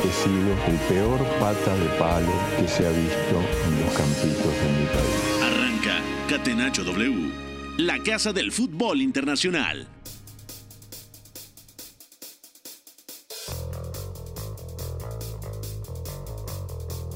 He sido el peor pata de palo que se ha visto en los campitos de mi país. Arranca Catenacho W, la casa del fútbol internacional.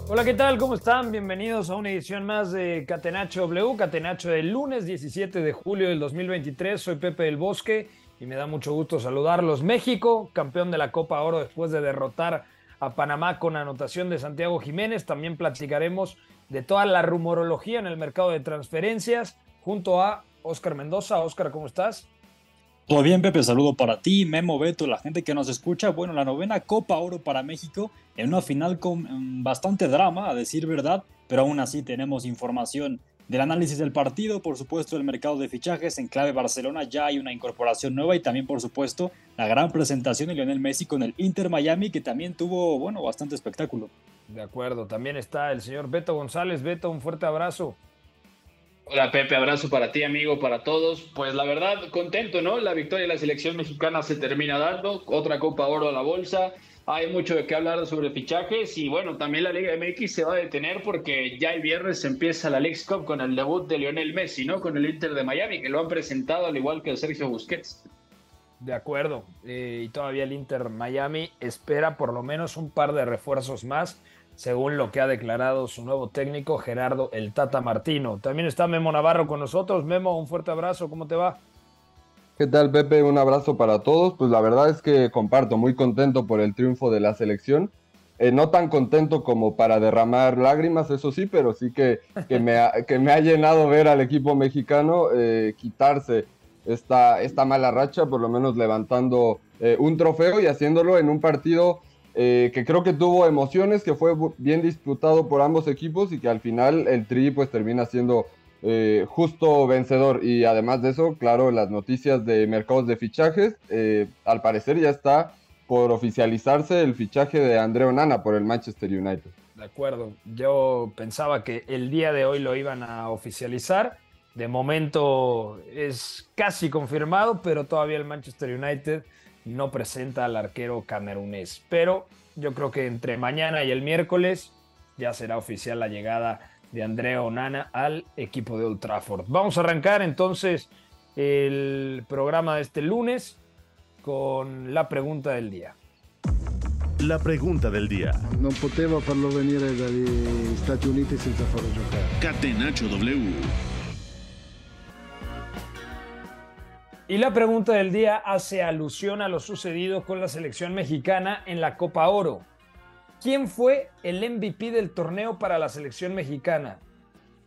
Hola, ¿qué tal? ¿Cómo están? Bienvenidos a una edición más de Catenacho W, Catenacho del lunes 17 de julio del 2023. Soy Pepe del Bosque y me da mucho gusto saludarlos. México, campeón de la Copa Oro después de derrotar a Panamá con anotación de Santiago Jiménez. También platicaremos de toda la rumorología en el mercado de transferencias junto a Oscar Mendoza. Oscar, ¿cómo estás? Todo bien, Pepe, saludo para ti, Memo, Beto, la gente que nos escucha. Bueno, la novena Copa Oro para México en una final con mm, bastante drama, a decir verdad, pero aún así tenemos información del análisis del partido, por supuesto el mercado de fichajes en clave Barcelona, ya hay una incorporación nueva y también por supuesto la gran presentación de Lionel Messi con el Inter Miami que también tuvo, bueno, bastante espectáculo. De acuerdo, también está el señor Beto González. Beto, un fuerte abrazo. Hola Pepe, abrazo para ti amigo, para todos. Pues la verdad, contento, ¿no? La victoria de la selección mexicana se termina dando, otra Copa Oro a la bolsa. Hay mucho de qué hablar sobre fichajes y bueno, también la Liga MX se va a detener porque ya el viernes empieza la League Cup con el debut de Lionel Messi, ¿no? Con el Inter de Miami, que lo han presentado al igual que Sergio Busquets. De acuerdo. eh, y todavía el Inter Miami espera por lo menos un par de refuerzos más, según lo que ha declarado su nuevo técnico Gerardo El Tata Martino. También está Memo Navarro con nosotros. Memo, un fuerte abrazo. ¿Cómo te va? ¿Qué tal, Pepe? Un abrazo para todos. Pues la verdad es que comparto, muy contento por el triunfo de la selección. Eh, no tan contento como para derramar lágrimas, eso sí, pero sí que, que, me, ha, que me ha llenado ver al equipo mexicano eh, quitarse esta, esta mala racha, por lo menos levantando eh, un trofeo y haciéndolo en un partido que creo que tuvo emociones, que fue bien disputado por ambos equipos y que al final el Tri pues termina siendo eh, justo vencedor. Y además de eso, claro, las noticias de mercados de fichajes, eh, al parecer ya está por oficializarse el fichaje de André Onana por el Manchester United. De acuerdo. Yo pensaba que el día de hoy lo iban a oficializar. De momento es casi confirmado, pero todavía el Manchester United no presenta al arquero camerunés. Pero yo creo que entre mañana y el miércoles ya será oficial la llegada de Andrea Onana al equipo de Old Trafford. Vamos a arrancar entonces el programa de este lunes con la pregunta del día. La pregunta del día. Non potevo farlo venire dagli Stati Uniti senza farlo giocare. Catenacho W. Y la pregunta del día hace alusión a lo sucedido con la selección mexicana en la Copa Oro. ¿Quién fue el MVP del torneo para la selección mexicana?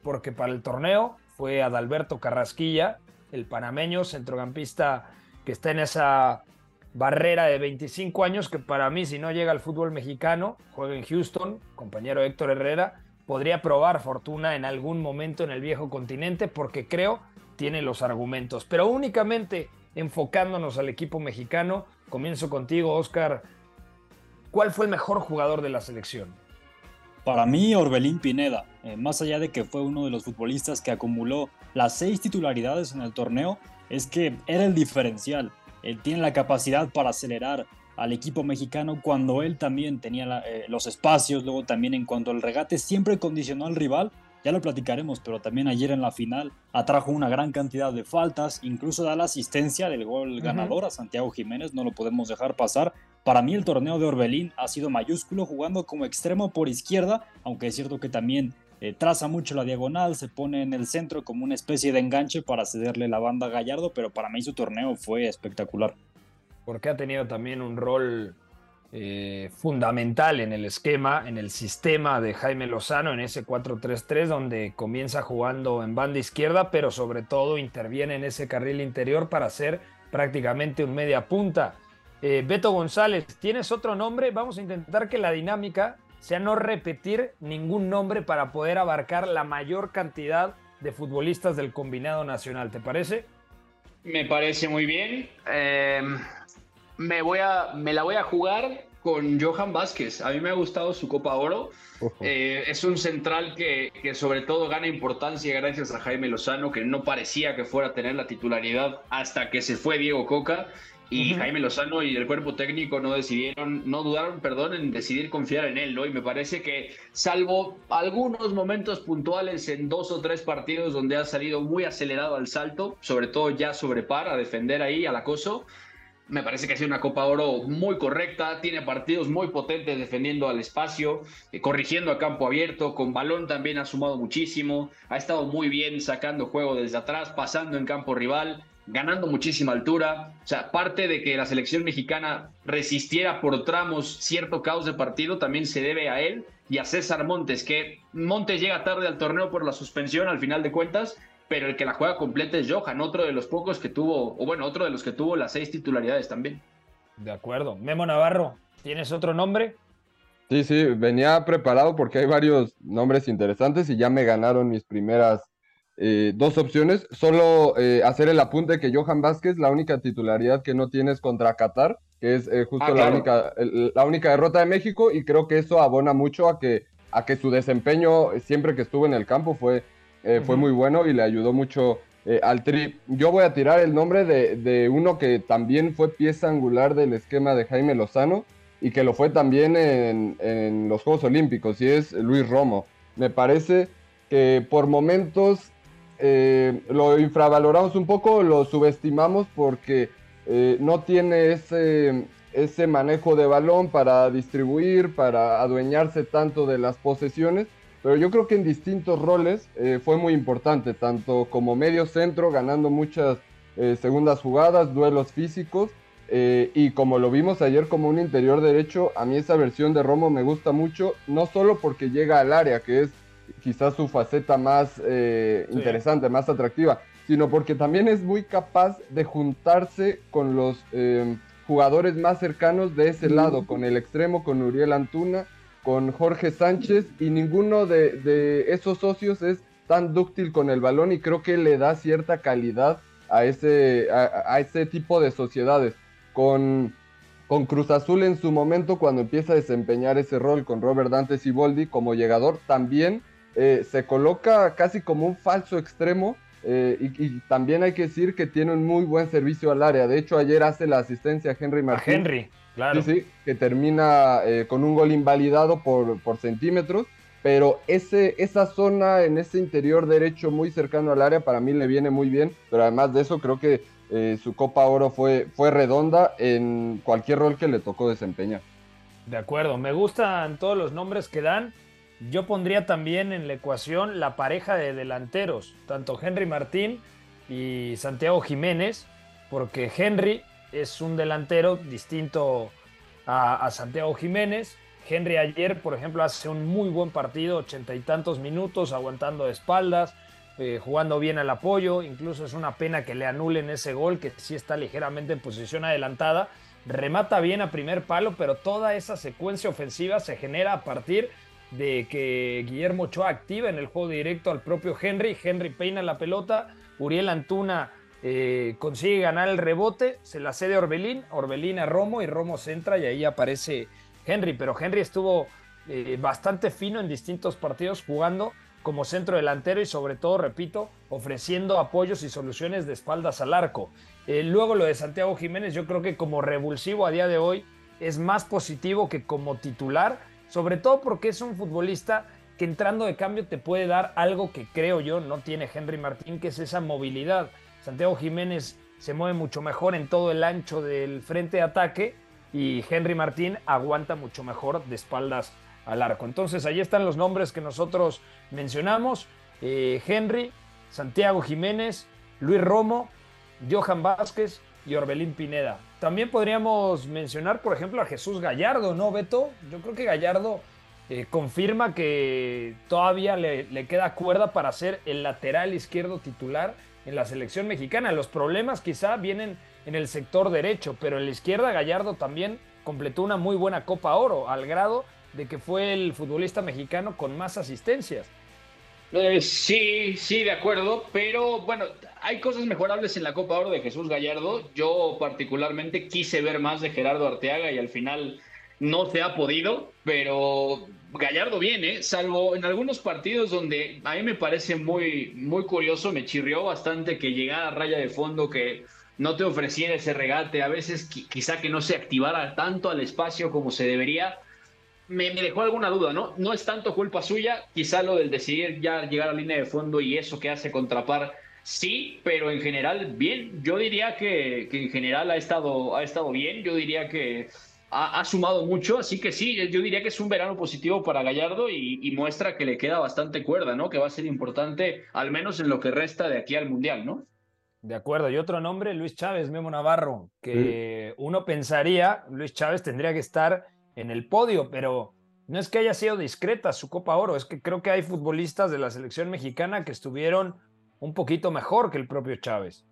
Porque para el torneo fue Adalberto Carrasquilla, el panameño centrocampista que está en esa barrera de 25 años que para mí si no llega al fútbol mexicano, juega en Houston, compañero Héctor Herrera, podría probar fortuna en algún momento en el viejo continente porque creo tiene los argumentos. Pero únicamente enfocándonos al equipo mexicano, comienzo contigo, Oscar. ¿Cuál fue el mejor jugador de la selección? Para mí, Orbelín Pineda, eh, más allá de que fue uno de los futbolistas que acumuló las seis titularidades en el torneo, es que era el diferencial. Él tiene la capacidad para acelerar al equipo mexicano cuando él también tenía la- eh, los espacios, luego también en cuanto al regate, siempre condicionó al rival. Ya lo platicaremos, pero también ayer en la final atrajo una gran cantidad de faltas, incluso da la asistencia del gol ganador a Santiago Jiménez, no lo podemos dejar pasar. Para mí el torneo de Orbelín ha sido mayúsculo jugando como extremo por izquierda, aunque es cierto que también eh, traza mucho la diagonal, se pone en el centro como una especie de enganche para cederle la banda a Gallardo, pero para mí su torneo fue espectacular. Porque ha tenido también un rol eh, fundamental en el esquema, en el sistema de Jaime Lozano, en ese 4-3-3, donde comienza jugando en banda izquierda, pero sobre todo interviene en ese carril interior para ser prácticamente un media punta. Eh, Beto González, ¿tienes otro nombre? Vamos a intentar que la dinámica sea no repetir ningún nombre para poder abarcar la mayor cantidad de futbolistas del combinado nacional. ¿Te parece? Me parece muy bien. Eh, me, voy a, me la voy a jugar con Johan Vázquez. A mí me ha gustado su Copa Oro. Eh, es un central que, que, sobre todo gana importancia gracias a Jaime Lozano, que no parecía que fuera a tener la titularidad hasta que se fue Diego Coca. Y Jaime Lozano y el cuerpo técnico no decidieron, no dudaron, perdón, en decidir confiar en él, ¿no? Y me parece que, salvo algunos momentos puntuales en dos o tres partidos donde ha salido muy acelerado al salto, sobre todo ya sobre par, a defender ahí al acoso, me parece que ha sido una Copa Oro muy correcta, tiene partidos muy potentes defendiendo al espacio, eh, corrigiendo a campo abierto, con balón también ha sumado muchísimo, ha estado muy bien sacando juego desde atrás, pasando en campo rival, ganando muchísima altura. O sea, parte de que la selección mexicana resistiera por tramos cierto caos de partido también se debe a él y a César Montes, que Montes llega tarde al torneo por la suspensión al final de cuentas, pero el que la juega completa es Johan, otro de los pocos que tuvo, o bueno, otro de los que tuvo las seis titularidades también. De acuerdo. Memo Navarro, ¿tienes otro nombre? Sí, sí, venía preparado porque hay varios nombres interesantes y ya me ganaron mis primeras eh, dos opciones. Solo eh, hacer el apunte que Johan Vázquez, la única titularidad que no tiene es contra Qatar, que es eh, justo ah, la, única, la única derrota de México, y creo que eso abona mucho a que, a que su desempeño siempre que estuvo en el campo fue eh, fue muy bueno y le ayudó mucho eh, al Tri. Yo voy a tirar el nombre de, uno que también fue pieza angular del esquema de Jaime Lozano y que lo fue también en, los Juegos Olímpicos, y es Luis Romo. Me parece que por momentos eh, lo infravaloramos un poco, lo subestimamos porque no tiene ese, ese manejo de balón para distribuir, para adueñarse tanto de las posesiones pero yo creo que en distintos roles eh, fue muy importante, tanto como medio centro, ganando muchas eh, segundas jugadas, duelos físicos, eh, y como lo vimos ayer como un interior derecho, a mí esa versión de Romo me gusta mucho, no solo porque llega al área, que es quizás su faceta más interesante, más atractiva, sino porque también es muy capaz de juntarse con los jugadores más cercanos de ese lado, con el extremo, con Uriel Antuna, con Jorge Sánchez y ninguno de, esos socios es tan dúctil con el balón y creo que le da cierta calidad a ese, a, ese tipo de sociedades. Con, con Cruz Azul en su momento, cuando empieza a desempeñar ese rol con Robert Dante Siboldi como llegador, también eh, se coloca casi como un falso extremo eh, y, también hay que decir que tiene un muy buen servicio al área. De hecho, ayer hace la asistencia a Henry Martín. A Henry. Claro. Sí, sí, que termina eh, con un gol invalidado por, por centímetros, pero ese, esa zona en ese interior derecho muy cercano al área para mí le viene muy bien, pero además de eso creo que eh, su Copa Oro fue, fue redonda en cualquier rol que le tocó desempeñar. De acuerdo, me gustan todos los nombres que dan. Yo pondría también en la ecuación la pareja de delanteros, tanto Henry Martín y Santiago Jiménez, porque Henry es un delantero distinto a, Santiago Jiménez. Henry ayer, por ejemplo, hace un muy buen partido, ochenta y tantos minutos, aguantando de espaldas, eh, jugando bien al apoyo. Incluso es una pena que le anulen ese gol, que sí está ligeramente en posición adelantada. Remata bien a primer palo, pero toda esa secuencia ofensiva se genera a partir de que Guillermo Ochoa activa en el juego directo al propio Henry. Henry peina la pelota, Uriel Antuna eh, consigue ganar el rebote, se la cede Orbelín, Orbelín a Romo y Romo centra y ahí aparece Henry, pero Henry estuvo eh, bastante fino en distintos partidos jugando como centro delantero y sobre todo, repito, ofreciendo apoyos y soluciones de espaldas al arco. Eh, luego lo de Santiago Jiménez, yo creo que como revulsivo a día de hoy es más positivo que como titular, sobre todo porque es un futbolista que entrando de cambio te puede dar algo que creo yo no tiene Henry Martín, que es esa movilidad. Santiago Jiménez se mueve mucho mejor en todo el ancho del frente de ataque y Henry Martín aguanta mucho mejor de espaldas al arco. Entonces ahí están los nombres que nosotros mencionamos. Eh, Henry, Santiago Jiménez, Luis Romo, Johan Vázquez y Orbelín Pineda. También podríamos mencionar, por ejemplo, a Jesús Gallardo, ¿no, Beto? Yo creo que Gallardo eh, confirma que todavía le, le, queda cuerda para ser el lateral izquierdo titular en la selección mexicana. Los problemas quizá vienen en el sector derecho, pero en la izquierda Gallardo también completó una muy buena Copa Oro, al grado de que fue el futbolista mexicano con más asistencias. Eh, sí, sí, de acuerdo, pero bueno, hay cosas mejorables en la Copa Oro de Jesús Gallardo. Yo particularmente quise ver más de Gerardo Arteaga y al final no se ha podido, pero Gallardo viene, salvo en algunos partidos donde a mí me parece muy, muy curioso, me chirrió bastante que llegara a raya de fondo, que no te ofreciera ese regate, a veces quizá que no se activara tanto al espacio como se debería. Me, dejó alguna duda, ¿no? No es tanto culpa suya, quizá lo del decidir ya llegar a línea de fondo y eso que hace contrapar, sí, pero en general bien. Yo diría que, que en general ha estado, ha estado bien, yo diría que ha, sumado mucho, así que sí, yo diría que es un verano positivo para Gallardo y, muestra que le queda bastante cuerda, ¿no? Que va a ser importante, al menos en lo que resta de aquí al Mundial, ¿no? De acuerdo, y otro nombre, Luis Chávez, Memo Navarro, que uno pensaría, Luis Chávez tendría que estar en el podio, pero no es que haya sido discreta su Copa Oro, es que creo que hay futbolistas de la selección mexicana que estuvieron un poquito mejor que el propio Chávez.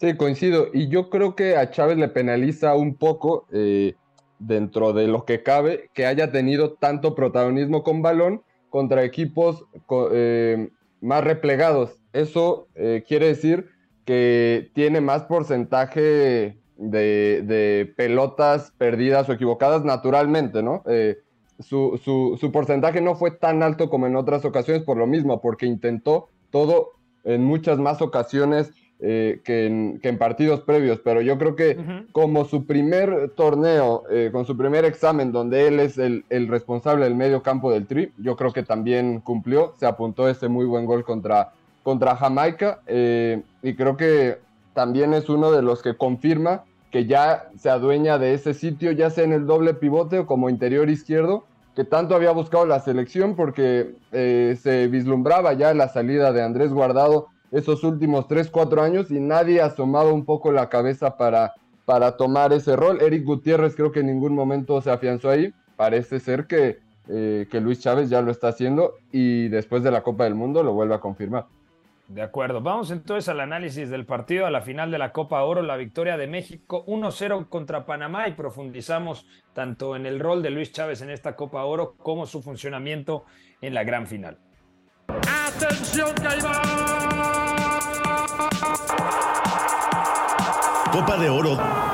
Sí, coincido, y yo creo que a Chávez le penaliza un poco eh, dentro de lo que cabe, que haya tenido tanto protagonismo con balón contra equipos eh, más replegados. Eso eh, quiere decir que tiene más porcentaje de, pelotas perdidas o equivocadas naturalmente, ¿no? Eh, su, su, porcentaje no fue tan alto como en otras ocasiones por lo mismo, porque intentó todo en muchas más ocasiones eh, que, en, partidos previos, pero yo creo que como su primer torneo, eh, con su primer examen, donde él es el, responsable del medio campo del Tri, yo creo que también cumplió, se apuntó ese muy buen gol contra, contra Jamaica eh, y creo que también es uno de los que confirma que ya se adueña de ese sitio, ya sea en el doble pivote o como interior izquierdo, que tanto había buscado la selección porque se vislumbraba ya la salida de Andrés Guardado esos últimos 3, 4 años y nadie ha asomado un poco la cabeza para, para tomar ese rol. Eric Gutiérrez creo que en ningún momento se afianzó ahí. Parece ser que, eh, que Luis Chávez ya lo está haciendo y después de la Copa del Mundo lo vuelve a confirmar. De acuerdo, vamos entonces al análisis del partido a la final de la Copa Oro, la victoria de México 1-0 contra Panamá y profundizamos tanto en el rol de Luis Chávez en esta Copa Oro como su funcionamiento en la gran final. Atención Copa de Oro.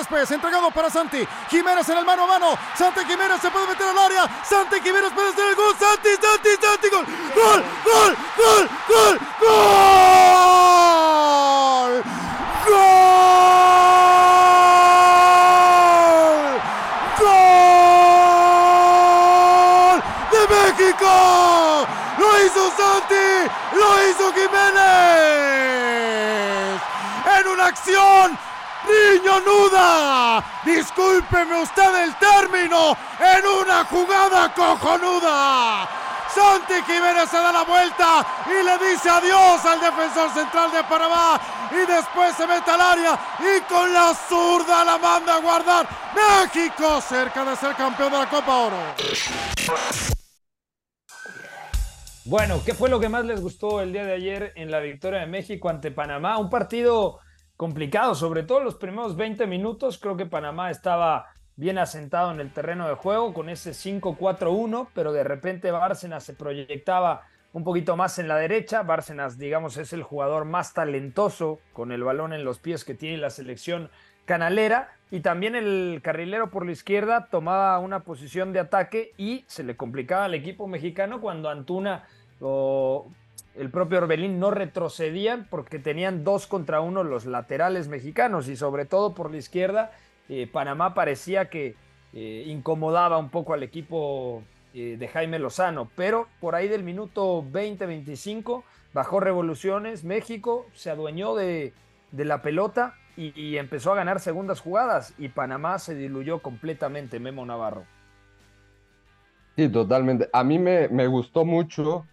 Después, entregado para Santi. Jiménez en el mano a mano. Santi Jiménez se puede meter al área. Santi Jiménez puede hacer el gol. Santi, Santi, Santi. Gol, gol, gol, gol, gol. Discúlpeme usted el término. ¡En una jugada cojonuda! Santi Jiménez se da la vuelta y le dice adiós al defensor central de Panamá. Y después se mete al área y con la zurda la manda a guardar. México cerca de ser campeón de la Copa Oro. Bueno, ¿qué fue lo que más les gustó el día de ayer en la victoria de México ante Panamá? Un partido complicado, sobre todo los primeros 20 minutos. Creo que Panamá estaba bien asentado en el terreno de juego con ese 5-4-1, pero de repente Bárcenas se proyectaba un poquito más en la derecha. Bárcenas, digamos, es el jugador más talentoso con el balón en los pies que tiene la selección canalera. Y también el carrilero por la izquierda tomaba una posición de ataque y se le complicaba al equipo mexicano cuando Antuna el propio Orbelín no retrocedían porque tenían dos contra uno los laterales mexicanos y sobre todo por la izquierda eh, Panamá parecía que eh, incomodaba un poco al equipo eh, de Jaime Lozano, pero por ahí del minuto 20-25 bajó revoluciones, México se adueñó de, la pelota y, empezó a ganar segundas jugadas y Panamá se diluyó completamente, Memo Navarro. Sí, totalmente. A mí me, gustó mucho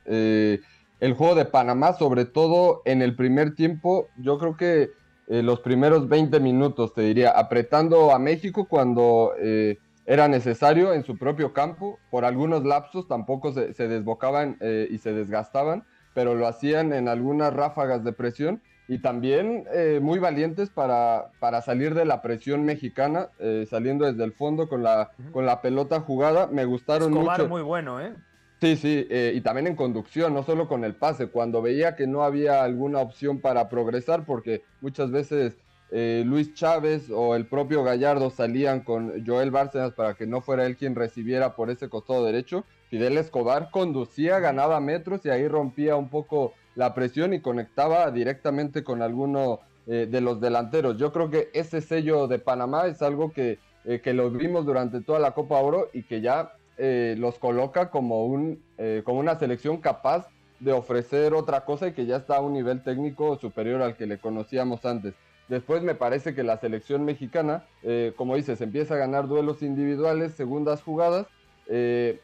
el juego de Panamá, sobre todo en el primer tiempo. Yo creo que eh, los primeros 20 minutos, te diría, apretando a México cuando eh, era necesario en su propio campo. Por algunos lapsos tampoco se, desbocaban y se desgastaban, pero lo hacían en algunas ráfagas de presión. y también eh, muy valientes para, para salir de la presión mexicana, eh, saliendo desde el fondo con la, con la pelota jugada. Me gustaron Escobar mucho. muy bueno, ¿eh? Sí, sí, eh, y también en conducción, no solo con el pase, cuando veía que no había alguna opción para progresar, porque muchas veces eh, Luis Chávez o el propio Gallardo salían con Joel Bárcenas para que no fuera él quien recibiera por ese costado derecho. Fidel Escobar conducía, ganaba metros y ahí rompía un poco la presión y conectaba directamente con alguno eh, de los delanteros. Yo creo que ese sello de Panamá es algo que, que lo vimos durante toda la Copa Oro y que ya eh, los coloca como, un, eh, como una selección capaz de ofrecer otra cosa y que ya está a un nivel técnico superior al que le conocíamos antes. Después me parece que la selección mexicana, eh, como dices, empieza a ganar duelos individuales, segundas jugadas. eh,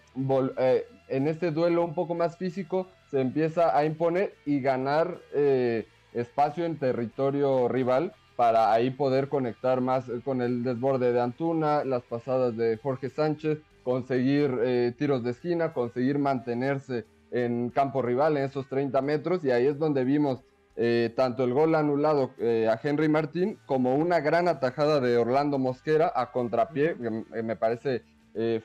en este duelo un poco más físico se empieza a imponer y ganar espacio en territorio rival para ahí poder conectar más con el desborde de Antuna, las pasadas de Jorge Sánchez, conseguir eh, tiros de esquina, conseguir mantenerse en campo rival en esos 30 metros y ahí es donde vimos eh, tanto el gol anulado eh, a Henry Martín como una gran atajada de Orlando Mosquera a contrapié, que me parece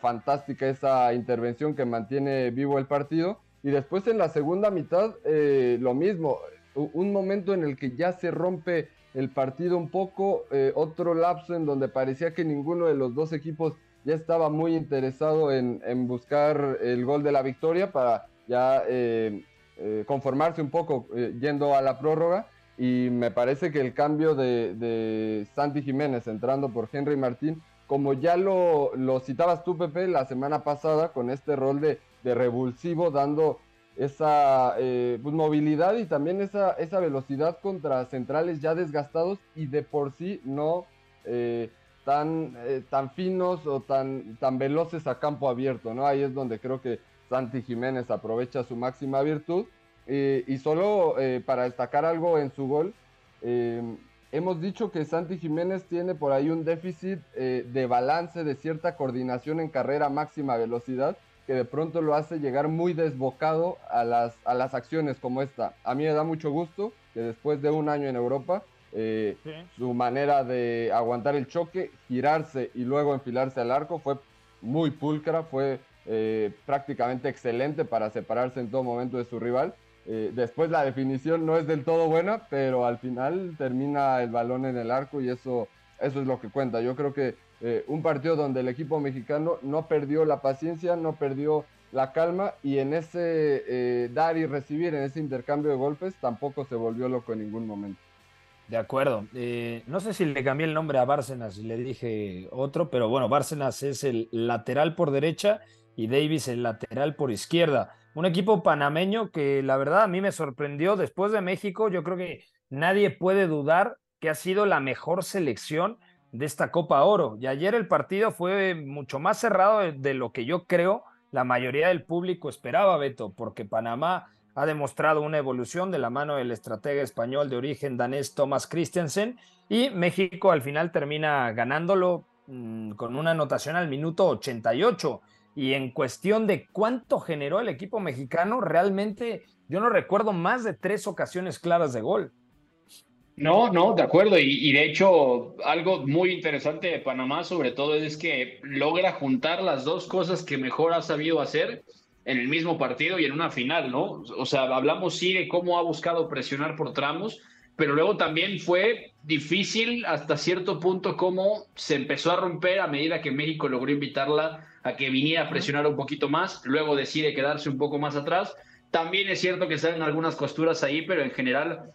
fantástica esa intervención que mantiene vivo el partido. Y después en la segunda mitad lo mismo, un momento en el que ya se rompe el partido un poco, otro lapso en donde parecía que ninguno de los dos equipos ya estaba muy interesado en, en buscar el gol de la victoria para ya eh, eh, conformarse un poco eh, yendo a la prórroga. Y me parece que el cambio de, de Santi Jiménez entrando por Henry Martín, como ya lo, lo citabas tú, Pepe, la semana pasada, con este rol de, de revulsivo, dando esa pues, movilidad y también esa, esa velocidad contra centrales ya desgastados y de por sí no tan, eh, tan finos o tan, tan veloces a campo abierto, ¿no? Ahí es donde creo que Santi Jiménez aprovecha su máxima virtud. Eh, y solo eh, para destacar algo en su gol, hemos dicho que Santi Jiménez tiene por ahí un déficit de balance, de cierta coordinación en carrera máxima velocidad, que de pronto lo hace llegar muy desbocado a las, a las acciones como esta. A mí me da mucho gusto que después de un año en Europa, eh, Sí. su manera de aguantar el choque, girarse y luego enfilarse al arco fue muy pulcra, fue eh, prácticamente excelente para separarse en todo momento de su rival. Eh, después la definición no es del todo buena, pero al final termina el balón en el arco y eso, eso es lo que cuenta. Yo creo que eh, un partido donde el equipo mexicano no perdió la paciencia, no perdió la calma y en ese dar y recibir, en ese intercambio de golpes, tampoco se volvió loco en ningún momento. De acuerdo. Eh, no sé si le cambié el nombre a Bárcenas y le dije otro, pero bueno, Bárcenas es el lateral por derecha y Davis el lateral por izquierda. Un equipo panameño que la verdad a mí me sorprendió después de México. Yo creo que nadie puede dudar que ha sido la mejor selección de esta Copa Oro. Y ayer el partido fue mucho más cerrado de, lo que yo creo la mayoría del público esperaba, Beto, porque Panamá ha demostrado una evolución de la mano del estratega español de origen danés Thomas Christensen y México al final termina ganándolo mmm, con una anotación al minuto 88. Y en cuestión de cuánto generó el equipo mexicano, realmente yo no recuerdo más de tres ocasiones claras de gol. No, no, de acuerdo. Y, y, de hecho, algo muy interesante de Panamá, sobre todo, es que logra juntar las dos cosas que mejor ha sabido hacer en el mismo partido y en una final, ¿no? O sea, hablamos sí de cómo ha buscado presionar por tramos, pero luego también fue difícil hasta cierto punto cómo se empezó a romper a medida que México logró invitarla a que viniera a presionar un poquito más, luego decide quedarse un poco más atrás. También es cierto que salen algunas costuras ahí, pero en general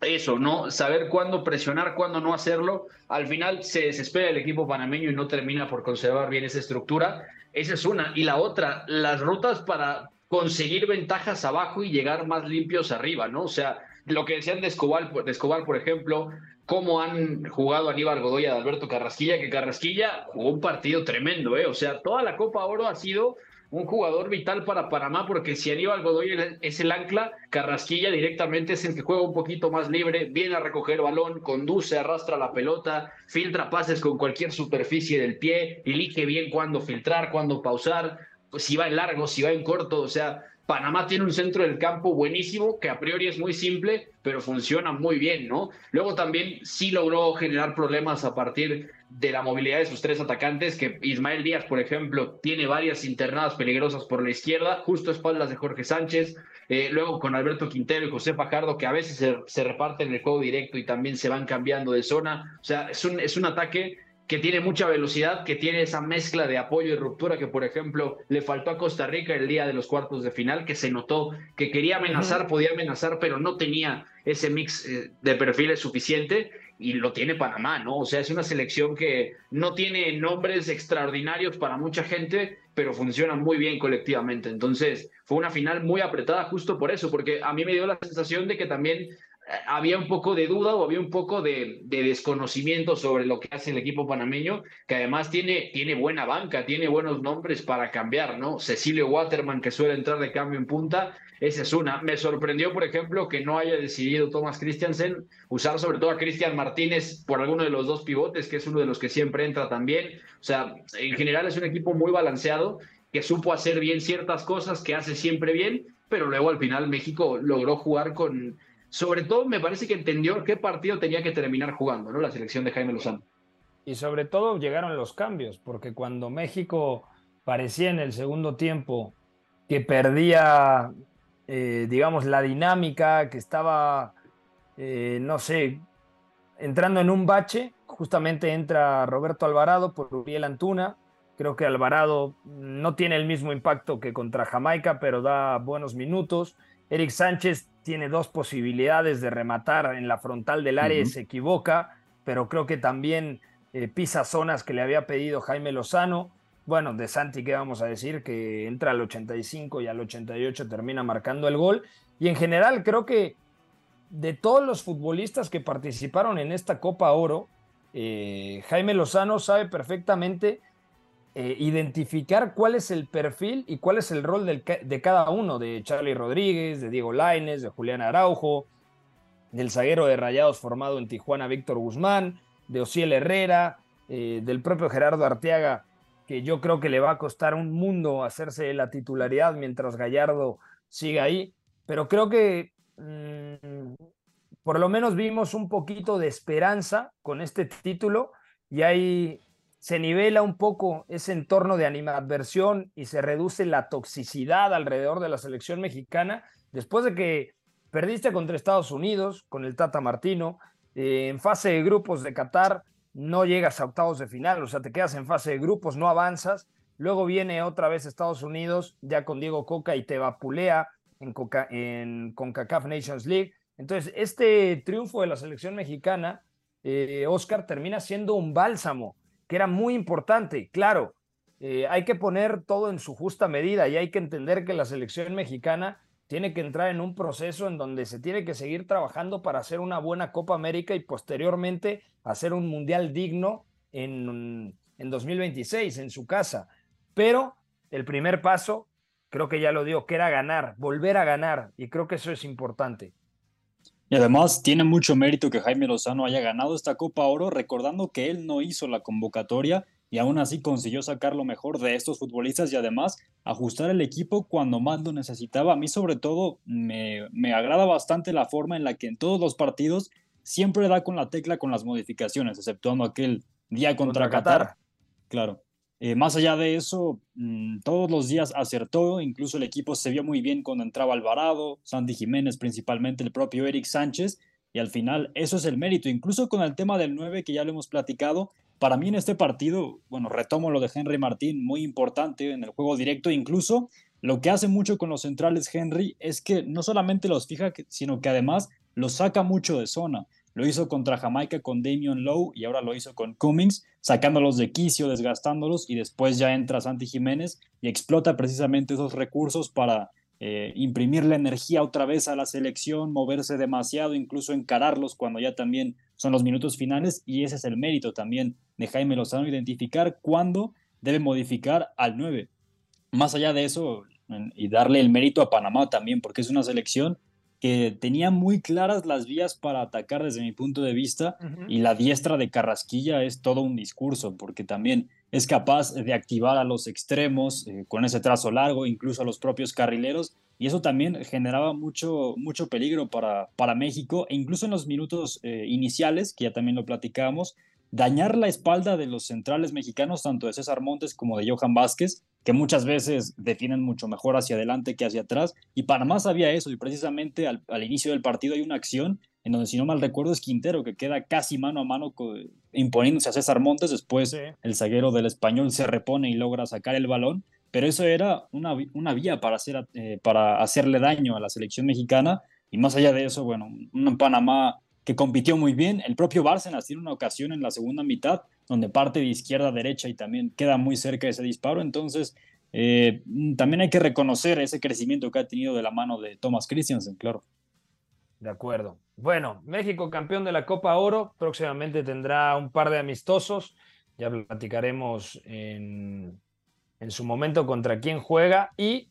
eso, ¿no? Saber cuándo presionar, cuándo no hacerlo. Al final se desespera el equipo panameño y no termina por conservar bien esa estructura. Esa es una. Y la otra, las rutas para conseguir ventajas abajo y llegar más limpios arriba, ¿no? O sea, lo que decían de Escobar, Escobar por ejemplo, cómo han jugado Aníbal Godoy y Alberto Carrasquilla, que Carrasquilla jugó un partido tremendo, ¿eh? O sea, toda la Copa Oro ha sido un jugador vital para Panamá, porque si Aníbal Godoy es el ancla, Carrasquilla directamente es el que juega un poquito más libre, viene a recoger balón, conduce, arrastra la pelota, filtra pases con cualquier superficie del pie, elige bien cuándo filtrar, cuándo pausar, si va en largo, si va en corto, o sea, Panamá tiene un centro del campo buenísimo, que a priori es muy simple, pero funciona muy bien, ¿no? Luego también sí logró generar problemas a partir de la movilidad de sus tres atacantes, que Ismael Díaz, por ejemplo, tiene varias internadas peligrosas por la izquierda, justo a espaldas de Jorge Sánchez, eh, luego con Alberto Quintero y José Fajardo, que a veces se, se, reparten el juego directo y también se van cambiando de zona, o sea, es un, es un ataque que tiene mucha velocidad, que tiene esa mezcla de apoyo y ruptura que, por ejemplo, le faltó a Costa Rica el día de los cuartos de final, que se notó que quería amenazar, podía amenazar, pero no tenía ese mix eh, de perfiles suficiente y lo tiene Panamá, ¿no? O sea, es una selección que no tiene nombres extraordinarios para mucha gente, pero funciona muy bien colectivamente. Entonces, fue una final muy apretada justo por eso, porque a mí me dio la sensación de que también había un poco de duda o había un poco de, desconocimiento sobre lo que hace el equipo panameño, que además tiene, tiene buena banca, tiene buenos nombres para cambiar, ¿no? Cecilio Waterman, que suele entrar de cambio en punta, esa es una. Me sorprendió, por ejemplo, que no haya decidido Thomas Christiansen usar sobre todo a Cristian Martínez por alguno de los dos pivotes, que es uno de los que siempre entra también. O sea, en general es un equipo muy balanceado, que supo hacer bien ciertas cosas, que hace siempre bien, pero luego al final México logró jugar con sobre todo me parece que entendió qué partido tenía que terminar jugando, ¿no? La selección de Jaime Lozano. Y sobre todo llegaron los cambios, porque cuando México parecía en el segundo tiempo que perdía, eh, digamos, la dinámica, que estaba, eh, no sé, entrando en un bache, justamente entra Roberto Alvarado por Uriel Antuna. Creo que Alvarado no tiene el mismo impacto que contra Jamaica, pero da buenos minutos. Eric Sánchez tiene dos posibilidades de rematar en la frontal del área y se equivoca, pero creo que también eh, pisa zonas que le había pedido Jaime Lozano. Bueno, de Santi, ¿qué vamos a decir? Que entra al 85 y al 88 termina marcando el gol. Y en general creo que de todos los futbolistas que participaron en esta Copa Oro, eh, Jaime Lozano sabe perfectamente eh, identificar cuál es el perfil y cuál es el rol de cada uno, de Charlie Rodríguez, de Diego Laines, de Julián Araujo, del zaguero de Rayados formado en Tijuana, Víctor Guzmán, de Ociel Herrera, eh, del propio Gerardo Arteaga, que yo creo que le va a costar un mundo hacerse la titularidad mientras Gallardo siga ahí, pero creo que mm, por lo menos vimos un poquito de esperanza con este título y hay se nivela un poco ese entorno de animadversión y se reduce la toxicidad alrededor de la selección mexicana después de que perdiste contra Estados Unidos con el Tata Martino, eh, en fase de grupos de Qatar no llegas a octavos de final, o sea, te quedas en fase de grupos, no avanzas, luego viene otra vez Estados Unidos ya con Diego Coca y te vapulea en, Coca, en Nations League. Entonces, este triunfo de la selección mexicana, eh, Oscar, termina siendo un bálsamo que era muy importante. Claro, eh, hay que poner todo en su justa medida y hay que entender que la selección mexicana tiene que entrar en un proceso en donde se tiene que seguir trabajando para hacer una buena Copa América y posteriormente hacer un mundial digno en, en 2026 en su casa. Pero el primer paso, creo que ya lo dio, que era ganar, volver a ganar, y creo que eso es importante. Y además tiene mucho mérito que Jaime Lozano haya ganado esta Copa Oro, recordando que él no hizo la convocatoria y aún así consiguió sacar lo mejor de estos futbolistas y además ajustar el equipo cuando más lo necesitaba. A mí sobre todo me, me agrada bastante la forma en la que en todos los partidos siempre da con la tecla con las modificaciones, exceptuando aquel día contra, Qatar. Claro. Eh, más allá de eso, mm, todos los días acertó, incluso el equipo se vio muy bien cuando entraba Alvarado, Sandy Jiménez principalmente, el propio Eric Sánchez, y al final eso es el mérito, incluso con el tema del 9 que ya lo hemos platicado, para mí en este partido, bueno, retomo lo de Henry Martín, muy importante en el juego directo, incluso lo que hace mucho con los centrales Henry es que no solamente los fija, sino que además los saca mucho de zona. Lo hizo contra Jamaica con Damian Lowe y ahora lo hizo con Cummings, sacándolos de quicio, desgastándolos y después ya entra Santi Jiménez y explota precisamente esos recursos para eh, imprimir la energía otra vez a la selección, moverse demasiado, incluso encararlos cuando ya también son los minutos finales y ese es el mérito también de Jaime Lozano, identificar cuándo debe modificar al 9. Más allá de eso, y darle el mérito a Panamá también, porque es una selección que tenía muy claras las vías para atacar desde mi punto de vista y la diestra de Carrasquilla es todo un discurso porque también es capaz de activar a los extremos eh, con ese trazo largo, incluso a los propios carrileros y eso también generaba mucho, mucho peligro para, para México e incluso en los minutos eh, iniciales, que ya también lo platicábamos, dañar la espalda de los centrales mexicanos, tanto de César Montes como de Johan Vázquez, que muchas veces definen mucho mejor hacia adelante que hacia atrás. Y Panamá sabía eso, y precisamente al, inicio del partido hay una acción en donde, si no mal recuerdo, es Quintero, que queda casi mano a mano imponiéndose a César Montes. Después el zaguero del español se repone y logra sacar el balón. Pero eso era una, una vía para, hacer, eh, para hacerle daño a la selección mexicana. Y más allá de eso, bueno, un Panamá que compitió muy bien. El propio Bárcenas tiene una ocasión en la segunda mitad donde parte de izquierda a derecha y también queda muy cerca ese disparo. Entonces, eh, también hay que reconocer ese crecimiento que ha tenido de la mano de Thomas Christiansen, claro. De acuerdo. Bueno, México campeón de la Copa Oro, próximamente tendrá un par de amistosos, ya platicaremos en, en su momento contra quién juega y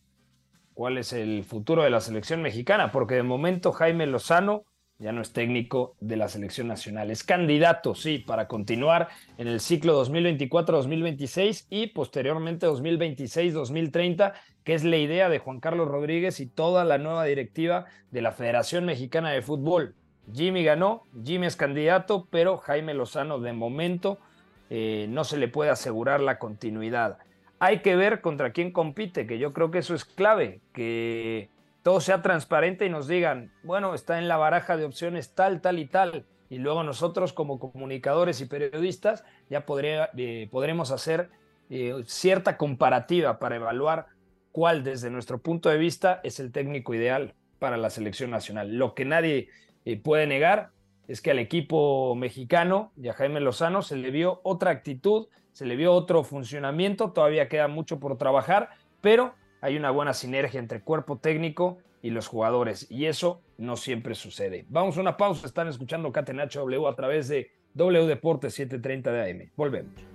cuál es el futuro de la selección mexicana, porque de momento Jaime Lozano ya no es técnico de la selección nacional. Es candidato, sí, para continuar en el ciclo 2024-2026 y posteriormente 2026-2030, que es la idea de Juan Carlos Rodríguez y toda la nueva directiva de la Federación Mexicana de Fútbol. Jimmy ganó, Jimmy es candidato, pero Jaime Lozano de momento eh, no se le puede asegurar la continuidad. Hay que ver contra quién compite, que yo creo que eso es clave, que todo sea transparente y nos digan, bueno, está en la baraja de opciones tal, tal y tal. Y luego nosotros como comunicadores y periodistas ya eh, podremos hacer eh, cierta comparativa para evaluar cuál desde nuestro punto de vista es el técnico ideal para la selección nacional. Lo que nadie eh, puede negar es que al equipo mexicano y a Jaime Lozano se le vio otra actitud, se le vio otro funcionamiento, todavía queda mucho por trabajar, pero hay una buena sinergia entre cuerpo técnico y los jugadores, y eso no siempre sucede. Vamos a una pausa, están escuchando Catenacho W a través de W Deportes 730 de AM. Volvemos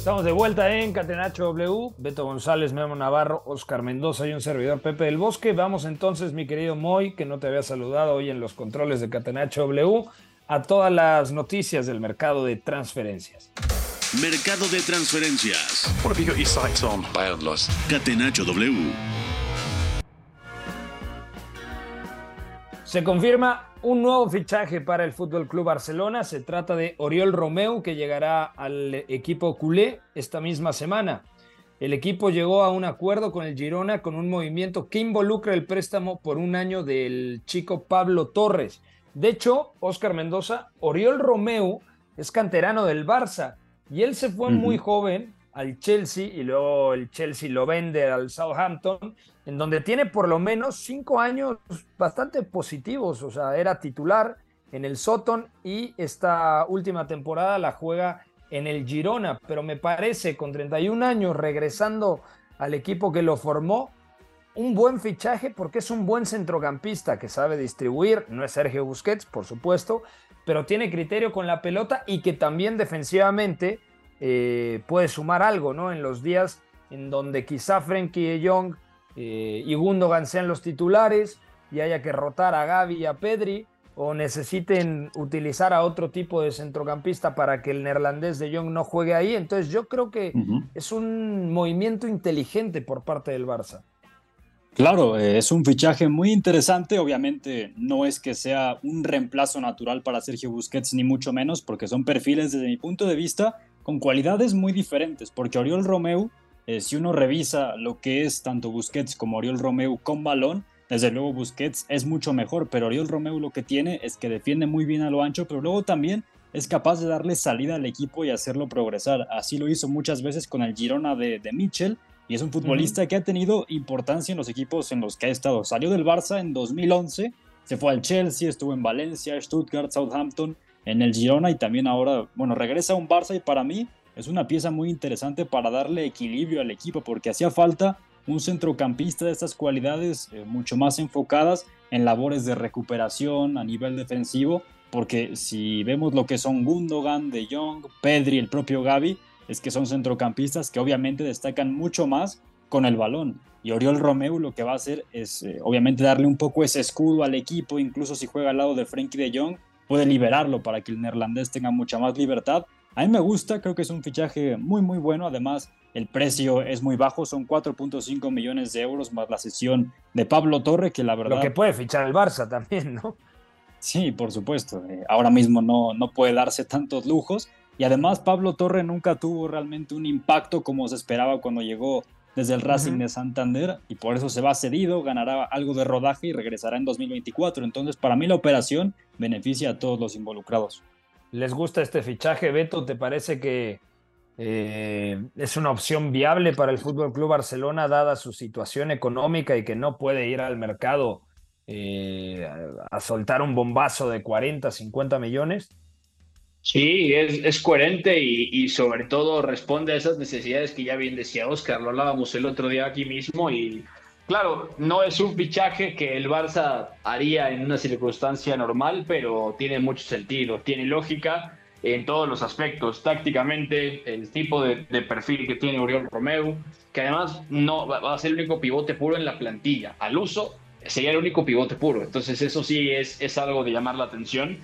Estamos de vuelta en Catenacho W. Beto González, Memo Navarro, Oscar Mendoza y un servidor Pepe del Bosque. Vamos entonces, mi querido Moy, que no te había saludado hoy en los controles de Catenacho W, a todas las noticias del mercado de transferencias. Mercado de transferencias. Catenacho W. Se confirma un nuevo fichaje para el Fútbol Club Barcelona. Se trata de Oriol Romeu, que llegará al equipo culé esta misma semana. El equipo llegó a un acuerdo con el Girona con un movimiento que involucra el préstamo por un año del chico Pablo Torres. De hecho, Oscar Mendoza, Oriol Romeu es canterano del Barça y él se fue muy joven al Chelsea y luego el Chelsea lo vende al Southampton en donde tiene por lo menos cinco años bastante positivos, o sea, era titular en el Soton y esta última temporada la juega en el Girona, pero me parece con 31 años regresando al equipo que lo formó, un buen fichaje porque es un buen centrocampista que sabe distribuir, no es Sergio Busquets, por supuesto, pero tiene criterio con la pelota y que también defensivamente eh, puede sumar algo, ¿no? En los días en donde quizá Frenkie de Jong eh, y Gundogan sean los titulares y haya que rotar a Gaby y a Pedri o necesiten utilizar a otro tipo de centrocampista para que el neerlandés de Jong no juegue ahí. Entonces yo creo que es un movimiento inteligente por parte del Barça. Claro, eh, es un fichaje muy interesante. Obviamente no es que sea un reemplazo natural para Sergio Busquets, ni mucho menos, porque son perfiles desde mi punto de vista con cualidades muy diferentes. Porque Oriol Romeu eh, si uno revisa lo que es tanto Busquets como Oriol Romeu con balón, desde luego Busquets es mucho mejor, pero Oriol Romeu lo que tiene es que defiende muy bien a lo ancho, pero luego también es capaz de darle salida al equipo y hacerlo progresar. Así lo hizo muchas veces con el Girona de, de Mitchell y es un futbolista que ha tenido importancia en los equipos en los que ha estado. Salió del Barça en 2011, se fue al Chelsea, estuvo en Valencia, Stuttgart, Southampton, en el Girona y también ahora, bueno, regresa a un Barça y para mí es una pieza muy interesante para darle equilibrio al equipo porque hacía falta un centrocampista de estas cualidades eh, mucho más enfocadas en labores de recuperación a nivel defensivo, porque si vemos lo que son Gundogan, De Jong, Pedri, el propio Gaby, es que son centrocampistas que obviamente destacan mucho más con el balón. Y Oriol Romeu lo que va a hacer es eh, obviamente darle un poco ese escudo al equipo, incluso si juega al lado de Frenkie de Jong, puede liberarlo para que el neerlandés tenga mucha más libertad. A mí me gusta, creo que es un fichaje muy muy bueno, además el precio es muy bajo, son 4.5 millones de euros más la sesión de Pablo Torre, que la verdad... Lo que puede fichar el Barça también, ¿no? Sí, por supuesto. Eh, ahora mismo no, no puede darse tantos lujos, y además Pablo Torre nunca tuvo realmente un impacto como se esperaba cuando llegó desde el Racing de Santander y por eso se va cedido, ganará algo de rodaje y regresará en 2024. Entonces para mí la operación beneficia a todos los involucrados. ¿Les gusta este fichaje, Beto? ¿Te parece que eh, es una opción viable para el Fútbol Club Barcelona dada su situación económica y que no puede ir al mercado eh, a soltar un bombazo de 40, 50 millones? Sí, es, coherente y, sobre todo responde a esas necesidades que ya bien decía Oscar, lo hablábamos el otro día aquí mismo y claro, no es un fichaje que el Barça haría en una circunstancia normal, pero tiene mucho sentido, tiene lógica en todos los aspectos, tácticamente, el tipo de, perfil que tiene Oriol Romeu, que además no va a ser el único pivote puro en la plantilla, al uso sería el único pivote puro, entonces eso sí es algo de llamar la atención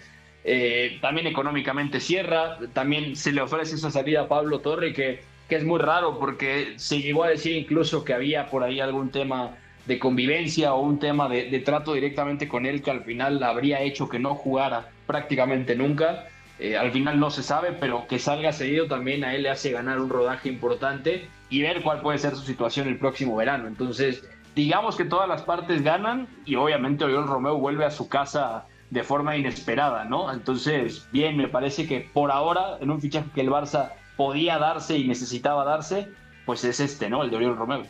eh, también económicamente cierra, también se le ofrece esa salida a Pablo Torre que, que es muy raro porque se llegó a decir incluso que había por ahí algún tema de convivencia o un tema de, trato directamente con él que al final habría hecho que no jugara prácticamente nunca. Eh, al final no se sabe, pero que salga seguido también a él le hace ganar un rodaje importante y ver cuál puede ser su situación el próximo verano. Entonces, digamos que todas las partes ganan y obviamente Oriol Romeo vuelve a su casa de forma inesperada, ¿no? Entonces, bien, me parece que por ahora, en un fichaje que el Barça podía darse y necesitaba darse, pues es este, ¿no? El de Oriol Romeo.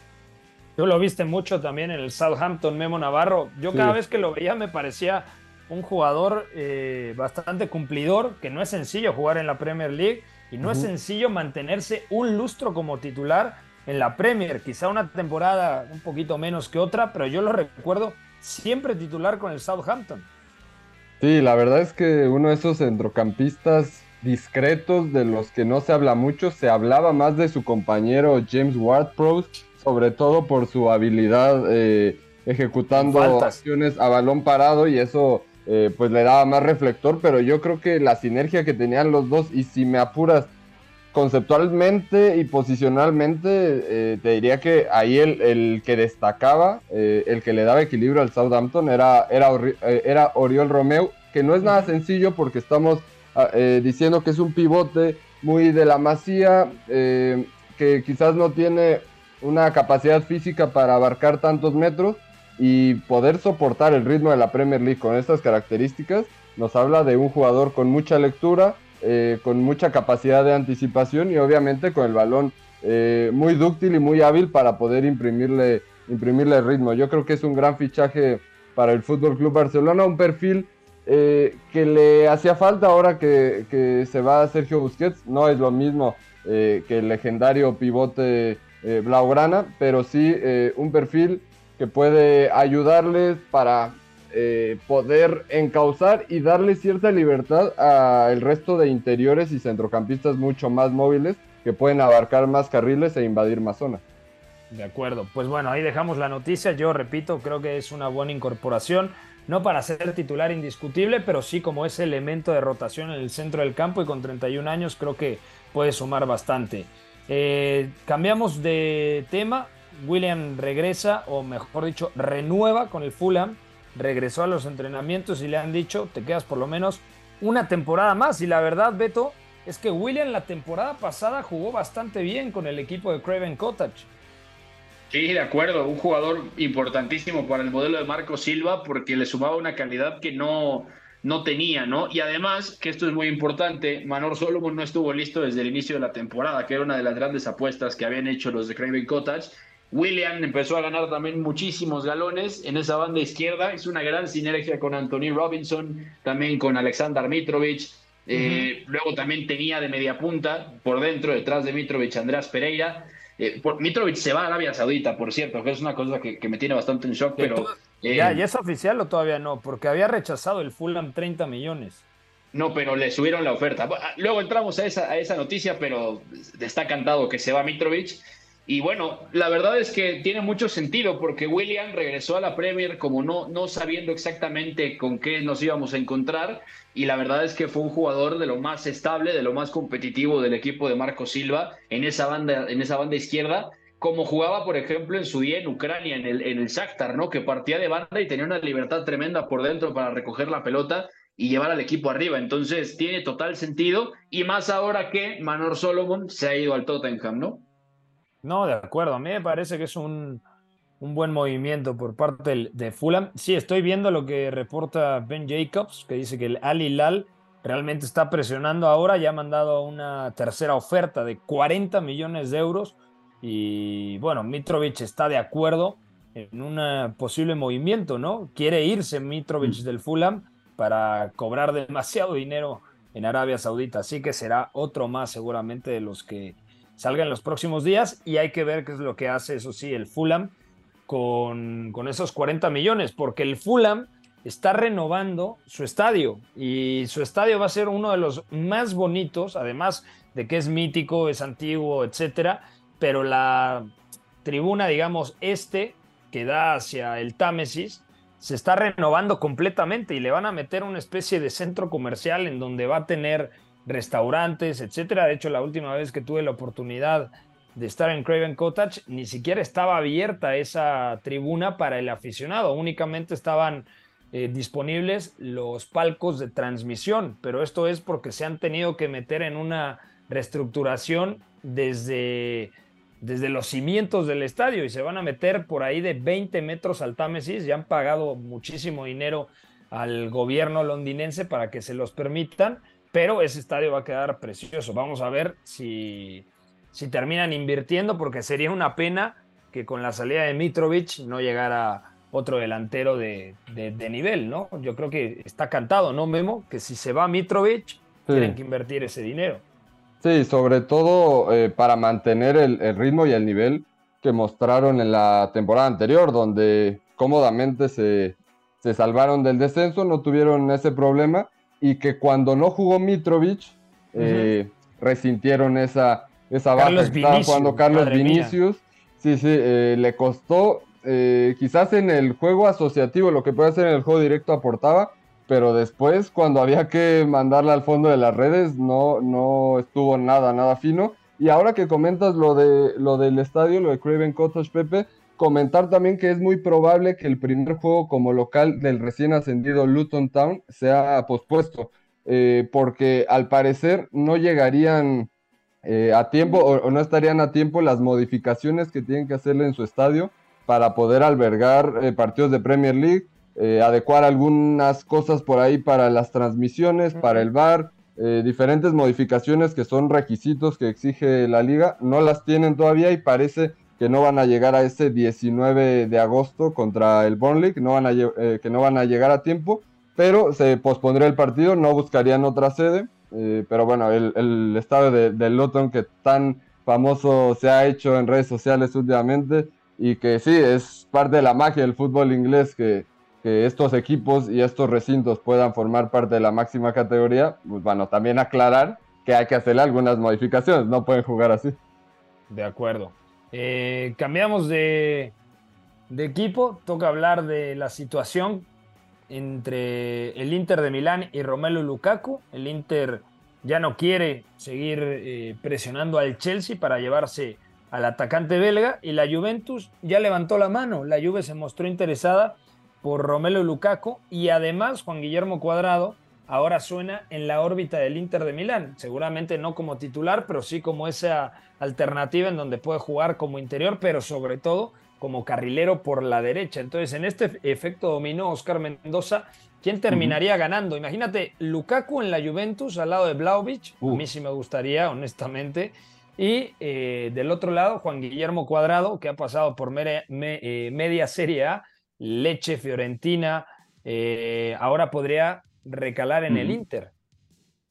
Tú lo viste mucho también en el Southampton, Memo Navarro. Yo cada vez que lo veía me parecía un jugador eh, bastante cumplidor, que no es sencillo jugar en la Premier League y no es sencillo mantenerse un lustro como titular en la Premier. Quizá una temporada un poquito menos que otra, pero yo lo recuerdo siempre titular con el Southampton. Sí, la verdad es que uno de esos centrocampistas discretos de los que no se habla mucho, se hablaba más de su compañero James Ward-Prowse, sobre todo por su habilidad eh, ejecutando acciones a balón parado y eso eh, pues le daba más reflector, pero yo creo que la sinergia que tenían los dos y si me apuras conceptualmente y posicionalmente, eh, te diría que ahí el, el que destacaba, eh, el que le daba equilibrio al Southampton era, era, eh, era Oriol Romeu, que no es nada sencillo porque estamos ah, diciendo que es un pivote muy de la masía, que quizás no tiene una capacidad física para abarcar tantos metros y poder soportar el ritmo de la Premier League con estas características, nos habla de un jugador con mucha lectura, eh, con mucha capacidad de anticipación y obviamente con el balón eh, muy dúctil y muy hábil para poder imprimirle, imprimirle ritmo. Yo creo que es un gran fichaje para el Fútbol Club Barcelona, un perfil eh, que le hacía falta ahora que, se va Sergio Busquets. No es lo mismo que el legendario pivote Blaugrana, pero sí un perfil que puede ayudarles para eh, poder encauzar y darle cierta libertad al resto de interiores y centrocampistas mucho más móviles que pueden abarcar más carriles e invadir más zonas. De acuerdo, pues bueno, ahí dejamos la noticia. Yo repito, creo que es una buena incorporación, no para ser titular indiscutible, pero sí como ese elemento de rotación en el centro del campo y con 31 años creo que puede sumar bastante. Eh, cambiamos de tema. William regresa, o mejor dicho, renueva con el Fulham regresó a los entrenamientos y le han dicho, te quedas por lo menos una temporada más. Y la verdad, Beto, es que William la temporada pasada jugó bastante bien con el equipo de Craven Cottage. Sí, de acuerdo, un jugador importantísimo para el modelo de Marco Silva porque le sumaba una calidad que no, no tenía, ¿no? Y además, que esto es muy importante, Manor Solomon no estuvo listo desde el inicio de la temporada, que era una de las grandes apuestas que habían hecho los de Craven Cottage William empezó a ganar también muchísimos galones en esa banda izquierda. Es una gran sinergia con Anthony Robinson, también con Alexander Mitrovic. Eh, luego también tenía de media punta por dentro, detrás de Mitrovic, Andrés Pereira. Eh, Mitrovic se va a Arabia Saudita, por cierto, que es una cosa que, me tiene bastante en shock, pero... ya, ¿Ya es oficial o todavía no? Porque había rechazado el Fulham 30 millones. No, pero le subieron la oferta. Luego entramos a esa, a esa noticia, pero está cantado que se va Mitrovic. Y bueno, la verdad es que tiene mucho sentido porque William regresó a la Premier como no, no sabiendo exactamente con qué nos íbamos a encontrar y la verdad es que fue un jugador de lo más estable, de lo más competitivo del equipo de Marco Silva en esa banda, en esa banda izquierda, como jugaba, por ejemplo, en su día en Ucrania, en el, en el Shakhtar, ¿no? Que partía de banda y tenía una libertad tremenda por dentro para recoger la pelota y llevar al equipo arriba. Entonces tiene total sentido y más ahora que Manor Solomon se ha ido al Tottenham, ¿no? No, de acuerdo. A mí me parece que es un, buen movimiento por parte de Fulham. Sí, estoy viendo lo que reporta Ben Jacobs, que dice que el Al Hilal realmente está presionando ahora. Ya ha mandado una tercera oferta de 40 millones de euros. Y bueno, Mitrovic está de acuerdo en un posible movimiento, ¿no? Quiere irse Mitrovic mm. del Fulham para cobrar demasiado dinero en Arabia Saudita. Así que será otro más seguramente de los que salga en los próximos días y hay que ver qué es lo que hace, eso sí, el Fulham con, con esos 40 millones, porque el Fulham está renovando su estadio y su estadio va a ser uno de los más bonitos, además de que es mítico, es antiguo, etcétera, pero la tribuna, digamos, este que da hacia el Támesis se está renovando completamente y le van a meter una especie de centro comercial en donde va a tener restaurantes, etcétera. De hecho, la última vez que tuve la oportunidad de estar en Craven Cottage, ni siquiera estaba abierta esa tribuna para el aficionado, únicamente estaban eh, disponibles los palcos de transmisión, pero esto es porque se han tenido que meter en una reestructuración desde, desde los cimientos del estadio y se van a meter por ahí de 20 metros al Támesis, ya han pagado muchísimo dinero al gobierno londinense para que se los permitan pero ese estadio va a quedar precioso. Vamos a ver si, si terminan invirtiendo, porque sería una pena que con la salida de Mitrovic no llegara otro delantero de, nivel, ¿no? Yo creo que está cantado, ¿no, Memo? Que si se va Mitrovic, tienen que invertir ese dinero. Sí, sobre todo eh, para mantener el, el, ritmo y el nivel que mostraron en la temporada anterior, donde cómodamente se, se salvaron del descenso, no tuvieron ese problema y que cuando no jugó Mitrovic, eh, resintieron esa, esa baja que estaba jugando Carlos Vinicius. Sí, sí, eh, le costó, eh, quizás en el juego asociativo, lo que puede hacer en el juego directo aportaba, pero después cuando había que mandarla al fondo de las redes no, no estuvo nada, nada fino. Y ahora que comentas lo, de, lo del estadio, lo de Craven Cottage, Pepe, Comentar también que es muy probable que el primer juego como local del recién ascendido Luton Town sea pospuesto, eh, porque al parecer no llegarían eh, a tiempo o, no estarían a tiempo las modificaciones que tienen que hacerle en su estadio para poder albergar eh, partidos de Premier League, adecuar algunas cosas por ahí para las transmisiones, para el bar, diferentes modificaciones que son requisitos que exige la liga, no las tienen todavía y parece que no van a llegar a ese 19 de agosto contra el Burnley, que no van a, eh, que no van a llegar a tiempo, pero se pospondría el partido, no buscarían otra sede, eh, pero bueno, el, el estadio de, de, Luton que tan famoso se ha hecho en redes sociales últimamente y que sí, es parte de la magia del fútbol inglés que, que estos equipos y estos recintos puedan formar parte de la máxima categoría, pues bueno, también aclarar que hay que hacerle algunas modificaciones, no pueden jugar así. De acuerdo. Eh, cambiamos de, equipo, toca hablar de la situación entre el Inter de Milán y Romelu Lukaku. El Inter ya no quiere seguir eh, presionando al Chelsea para llevarse al atacante belga y la Juventus ya levantó la mano. La Juve se mostró interesada por Romelu Lukaku y además Juan Guillermo Cuadrado ahora suena en la órbita del Inter de Milán. Seguramente no como titular, pero sí como esa alternativa en donde puede jugar como interior, pero sobre todo como carrilero por la derecha. Entonces, en este efecto dominó Oscar Mendoza. ¿Quién terminaría ganando? Imagínate Lukaku en la Juventus al lado de Blaovic. A mí sí me gustaría, honestamente. Y eh, del otro lado, Juan Guillermo Cuadrado, que ha pasado por media, eh, media Serie A, Leche, Fiorentina, eh, ahora podría recalar en el Inter.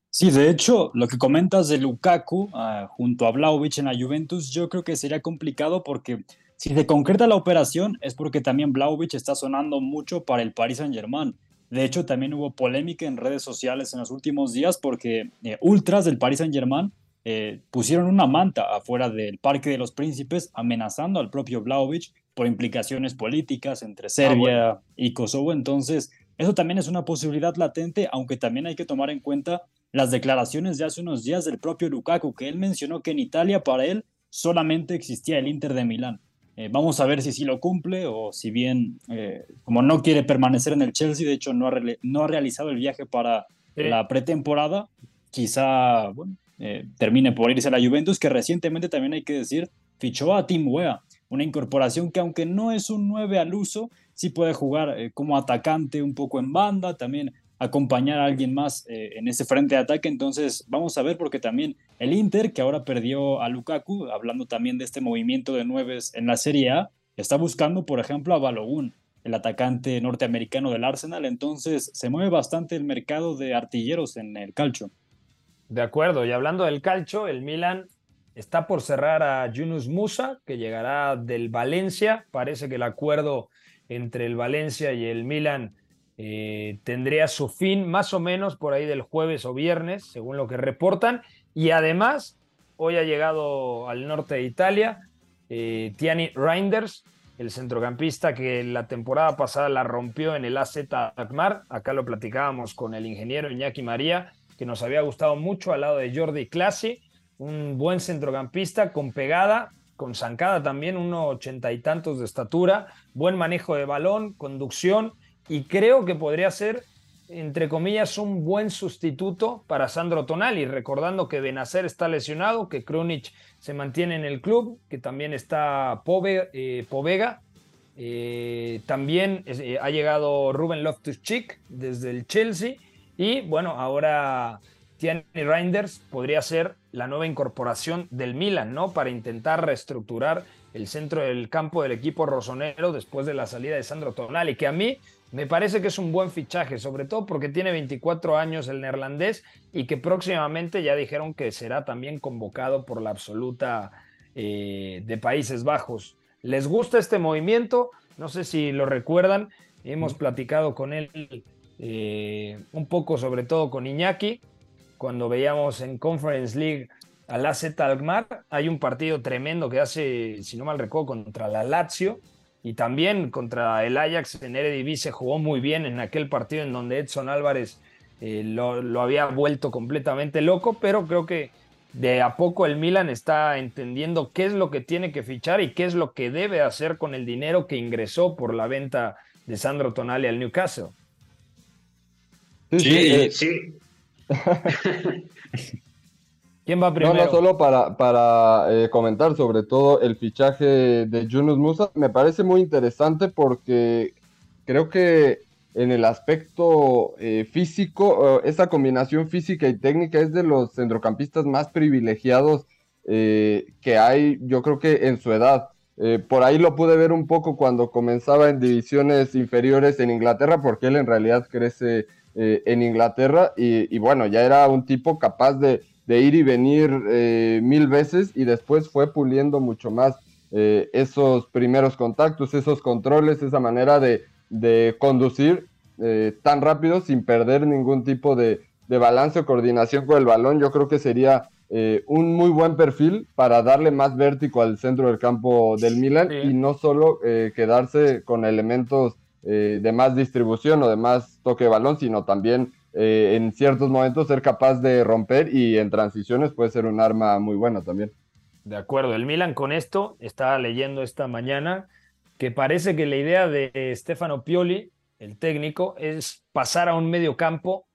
Sí, de hecho, lo que comentas de Lukaku ah, junto a Vlaovic en la Juventus, yo creo que sería complicado porque si se concreta la operación es porque también Vlaovic está sonando mucho para el Paris Saint-Germain. De hecho, también hubo polémica en redes sociales en los últimos días porque eh, ultras del Paris Saint-Germain eh, pusieron una manta afuera del Parque de los Príncipes amenazando al propio Vlaovic por implicaciones políticas entre Serbia ah, y Kosovo. Entonces, eso también es una posibilidad latente, aunque también hay que tomar en cuenta las declaraciones de hace unos días del propio Lukaku, que él mencionó que en Italia para él solamente existía el Inter de Milán. Eh, vamos a ver si sí lo cumple o si bien, eh, como no quiere permanecer en el Chelsea, de hecho no ha, no ha realizado el viaje para la pretemporada, quizá bueno, eh, termine por irse a la Juventus, que recientemente también hay que decir, fichó a Tim Wea, una incorporación que aunque no es un 9 al uso, sí puede jugar como atacante un poco en banda, también acompañar a alguien más eh, en ese frente de ataque. Entonces, vamos a ver, porque también el Inter, que ahora perdió a Lukaku, hablando también de este movimiento de nueves en la Serie A, está buscando, por ejemplo, a Balogun, el atacante norteamericano del Arsenal. Entonces, se mueve bastante el mercado de artilleros en el calcio. De acuerdo, y hablando del calcio, el Milan está por cerrar a Yunus Musa, que llegará del Valencia. Parece que el acuerdo entre el Valencia y el Milan eh, tendría su fin más o menos por ahí del jueves o viernes, según lo que reportan. Y además, hoy ha llegado al norte de Italia eh, Tiani Reinders, el centrocampista que la temporada pasada la rompió en el AZ Alkmaar. Acá lo platicábamos con el ingeniero Iñaki María, que nos había gustado mucho al lado de Jordi Classi, un buen centrocampista con pegada, con zancada también, unos ochenta y tantos de estatura, buen manejo de balón, conducción y creo que podría ser, entre comillas, un buen sustituto para Sandro Tonali, recordando que Benacer está lesionado, que Krunic se mantiene en el club, que también está eh, Povega. Eh, también eh, ha llegado Ruben Loftus-Cheek desde el Chelsea. Y bueno, ahora Tierney Reinders podría ser la nueva incorporación del Milan, ¿no? Para intentar reestructurar el centro del campo del equipo rosonero después de la salida de Sandro Tonali, que a mí me parece que es un buen fichaje, sobre todo porque tiene 24 años el neerlandés y que próximamente ya dijeron que será también convocado por la absoluta eh, de Países Bajos. ¿Les gusta este movimiento? No sé si lo recuerdan, hemos platicado con él eh, un poco, sobre todo con Iñaki, cuando veíamos en Conference League al AZ Alkmaar. Hay un partido tremendo que hace, si no mal recuerdo, contra la Lazio y también contra el Ajax en Eredivisie jugó muy bien en aquel partido en donde Edson Álvarez eh, lo, había vuelto completamente loco, pero creo que de a poco el Milan está entendiendo qué es lo que tiene que fichar y qué es lo que debe hacer con el dinero que ingresó por la venta de Sandro Tonali al Newcastle. Sí, sí. ¿Quién va primero? No, no, solo para, para eh, comentar sobre todo el fichaje de Yunus Musa, me parece muy interesante porque creo que en el aspecto eh, físico, eh, esa combinación física y técnica es de los centrocampistas más privilegiados que hay, yo creo que en su edad. por ahí lo pude ver un poco cuando comenzaba en divisiones inferiores en Inglaterra, porque él en realidad crece en Inglaterra y bueno, ya era un tipo capaz de de ir y venir eh, mil veces y después fue puliendo mucho más eh, esos primeros contactos, esos controles, esa manera de, conducir eh, tan rápido sin perder ningún tipo de, balance o coordinación con el balón. Yo creo que sería un muy buen perfil para darle más vértigo al centro del campo del Milan y no solo quedarse con elementos de más distribución o de más toque de balón, sino también eh, en ciertos momentos ser capaz de romper y en transiciones puede ser un arma muy buena también. De acuerdo, el Milan con esto, estaba leyendo esta mañana, que parece que la idea de Stefano Pioli, el técnico, es pasar a un medio campo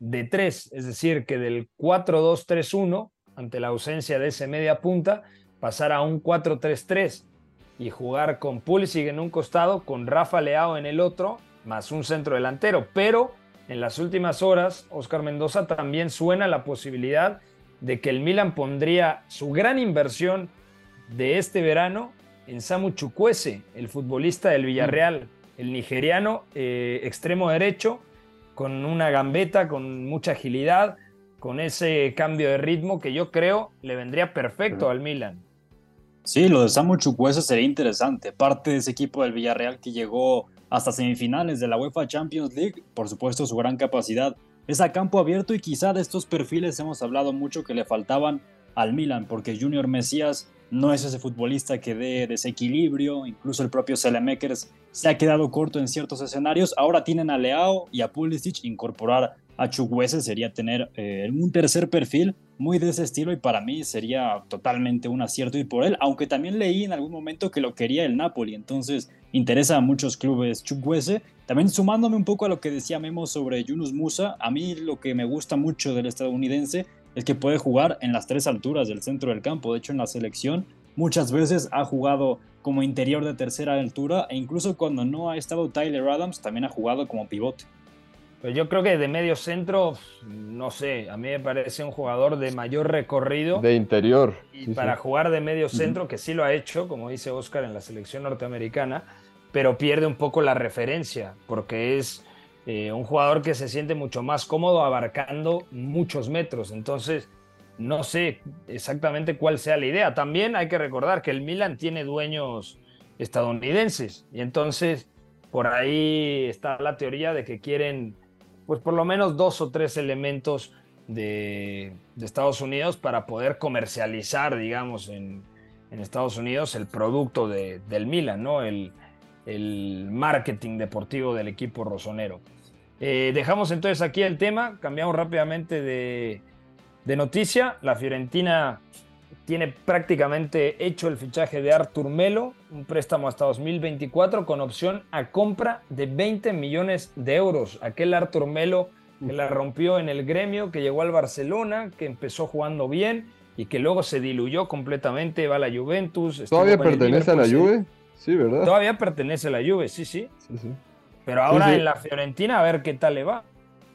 de tres, es decir, que del 4-2-3-1, ante la ausencia de ese media punta, pasar a un 4-3-3 y jugar con Pulisic en un costado, con Rafa Leao en el otro, más un centro delantero, pero en las últimas horas, Oscar Mendoza también suena la posibilidad de que el Milan pondría su gran inversión de este verano en Samu Chukwese, el futbolista del Villarreal, el nigeriano eh, extremo derecho, con una gambeta, con mucha agilidad, con ese cambio de ritmo que yo creo le vendría perfecto al Milan. Sí, lo de Samu Chukwese sería interesante. Parte de ese equipo del Villarreal que llegó hasta semifinales de la UEFA Champions League, por supuesto su gran capacidad es a campo abierto y quizá de estos perfiles hemos hablado mucho que le faltaban al Milan, porque Junior Mesías no es ese futbolista que dé desequilibrio, incluso el propio Selemakers se ha quedado corto en ciertos escenarios, ahora tienen a Leao y a Pulisic, incorporar a Chukwese sería tener eh, un tercer perfil muy de ese estilo y para mí sería totalmente un acierto ir por él, aunque también leí en algún momento que lo quería el Napoli, entonces interesa a muchos clubes Chukwese. También sumándome un poco a lo que decía Memo sobre Yunus Musa, a mí lo que me gusta mucho del estadounidense es que puede jugar en las tres alturas del centro del campo, de hecho en la selección muchas veces ha jugado como interior de tercera altura e incluso cuando no ha estado Tyler Adams también ha jugado como pivote. Pues yo creo que de medio centro, no sé, a mí me parece un jugador de mayor recorrido. De interior. Y para jugar de medio centro, que sí lo ha hecho, como dice Oscar en la selección norteamericana, pero pierde un poco la referencia, porque es eh, un jugador que se siente mucho más cómodo abarcando muchos metros. Entonces, no sé exactamente cuál sea la idea. También hay que recordar que el Milan tiene dueños estadounidenses y entonces por ahí está la teoría de que quieren pues por lo menos dos o tres elementos de, Estados Unidos para poder comercializar, digamos, en, Estados Unidos el producto del Milan, ¿no? El, marketing deportivo del equipo rosonero. Eh, dejamos entonces aquí el tema, cambiamos rápidamente de, de noticia. La Fiorentina tiene prácticamente hecho el fichaje de Artur Melo, un préstamo hasta 2024 con opción a compra de 20 millones de euros. Aquel Artur Melo que la rompió en el gremio, que llegó al Barcelona, que empezó jugando bien y que luego se diluyó completamente, va a la Juventus. ¿Todavía pertenece a la Juve? Sí, ¿verdad? Todavía pertenece a la Juve, sí, sí. sí, sí. Pero ahora en la Fiorentina a ver qué tal le va.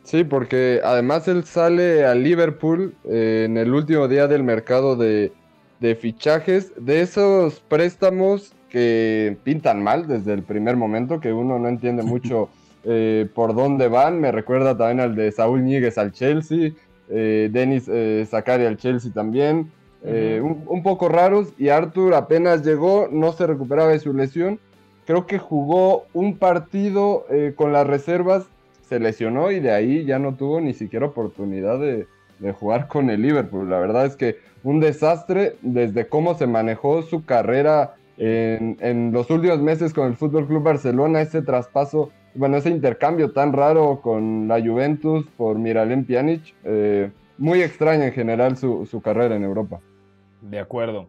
Sí, porque además él sale a Liverpool eh, en el último día del mercado de, de fichajes, de esos préstamos que pintan mal desde el primer momento, que uno no entiende mucho eh, por dónde van. Me recuerda también al de Saúl Níguez al Chelsea, eh, Denis eh, al Chelsea también. Eh, un, poco raros y Arthur apenas llegó, no se recuperaba de su lesión. Creo que jugó un partido con las reservas, se lesionó y de ahí ya no tuvo ni siquiera oportunidad de, de jugar con el Liverpool. La verdad es que un desastre desde cómo se manejó su carrera en, los últimos meses con el Fútbol Club Barcelona, ese traspaso, bueno, ese intercambio tan raro con la Juventus por Miralem Pjanic, eh, muy extraña en general su, carrera en Europa. De acuerdo.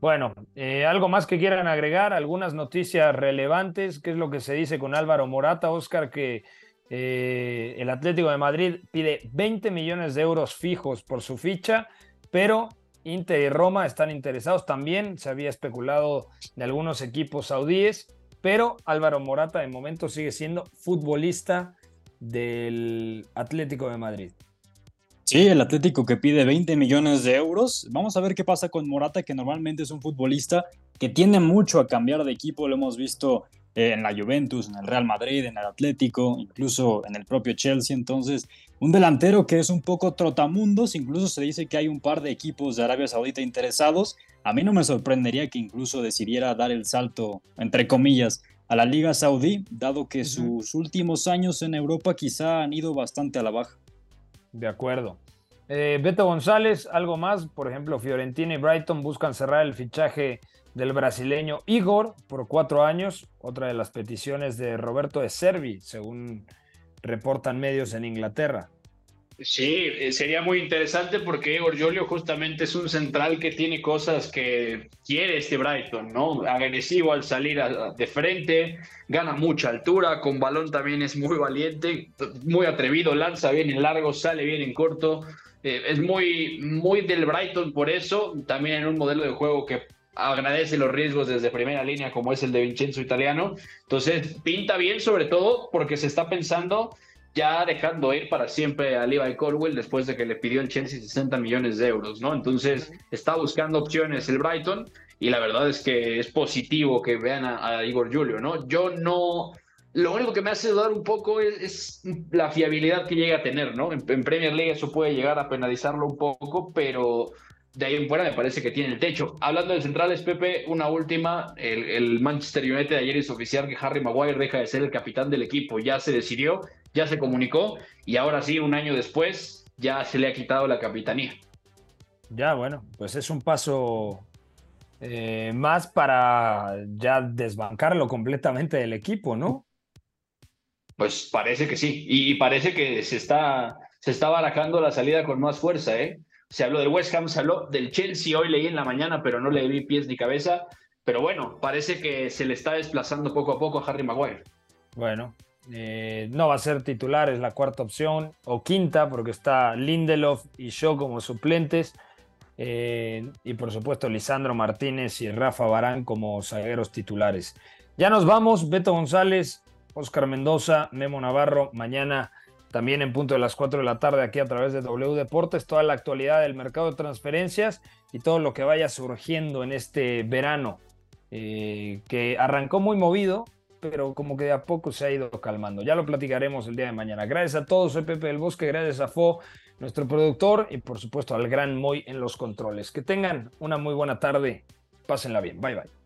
Bueno, eh, algo más que quieran agregar, algunas noticias relevantes, ¿qué es lo que se dice con Álvaro Morata, Oscar, que eh, el Atlético de Madrid pide 20 millones de euros fijos por su ficha, pero Inter y Roma están interesados también. Se había especulado de algunos equipos saudíes, pero Álvaro Morata de momento sigue siendo futbolista del Atlético de Madrid. Sí, el Atlético que pide 20 millones de euros. Vamos a ver qué pasa con Morata, que normalmente es un futbolista que tiene mucho a cambiar de equipo. Lo hemos visto eh, en la Juventus, en el Real Madrid, en el Atlético, incluso en el propio Chelsea. Entonces, un delantero que es un poco trotamundos, incluso se dice que hay un par de equipos de Arabia Saudita interesados. A mí no me sorprendería que incluso decidiera dar el salto, entre comillas, a la Liga Saudí, dado que sus últimos años en Europa quizá han ido bastante a la baja. De acuerdo. Eh, Beto González, algo más, por ejemplo, Fiorentina y Brighton buscan cerrar el fichaje del brasileño Igor por cuatro años, otra de las peticiones de Roberto de Servi, según reportan medios en Inglaterra. Sí, eh, sería muy interesante porque Igor Jolio justamente es un central que tiene cosas que quiere este Brighton, ¿no? Agresivo al salir de frente, gana mucha altura, con balón también es muy valiente, muy atrevido, lanza bien en largo, sale bien en corto. Eh, es muy, muy del Brighton por eso, también en un modelo de juego que agradece los riesgos desde primera línea como es el de Vincenzo Italiano. Entonces, pinta bien sobre todo porque se está pensando ya dejando ir para siempre a Levi Colwell después de que le pidió el Chelsea 60 millones de euros, ¿no? Entonces está buscando opciones el Brighton y la verdad es que es positivo que vean a, Igor Julio, ¿no? Yo no, lo único que me hace dudar un poco es, la fiabilidad que llega a tener, ¿no? En, Premier League eso puede llegar a penalizarlo un poco, pero de ahí en fuera me parece que tiene el techo. Hablando de centrales, Pepe, una última. El, Manchester United ayer es oficial que Harry Maguire deja de ser el capitán del equipo. Ya se decidió, ya se comunicó y ahora sí, un año después, ya se le ha quitado la capitanía. Ya, bueno, pues es un paso eh, más para ya desbancarlo completamente del equipo, ¿no? Pues parece que sí. Y, parece que se está, se está barajando la salida con más fuerza, ¿eh? Se habló del West Ham, se habló del Chelsea, hoy leí en la mañana, pero no le vi pies ni cabeza. Pero bueno, parece que se le está desplazando poco a poco a Harry Maguire. Bueno, eh, no va a ser titular, es la cuarta opción, o quinta, porque está Lindelof y yo como suplentes. Eh, y por supuesto Lisandro Martínez y Rafa Barán como zagueros titulares. Ya nos vamos, Beto González, Oscar Mendoza, Memo Navarro, mañana también en punto de las 4 de la tarde aquí a través de W Deportes, toda la actualidad del mercado de transferencias y todo lo que vaya surgiendo en este verano, eh, que arrancó muy movido, pero como que de a poco se ha ido calmando. Ya lo platicaremos el día de mañana. Gracias a todos, soy Pepe del Bosque, gracias a Fo, nuestro productor, y por supuesto al gran Moy en los controles. Que tengan una muy buena tarde, pásenla bien, bye bye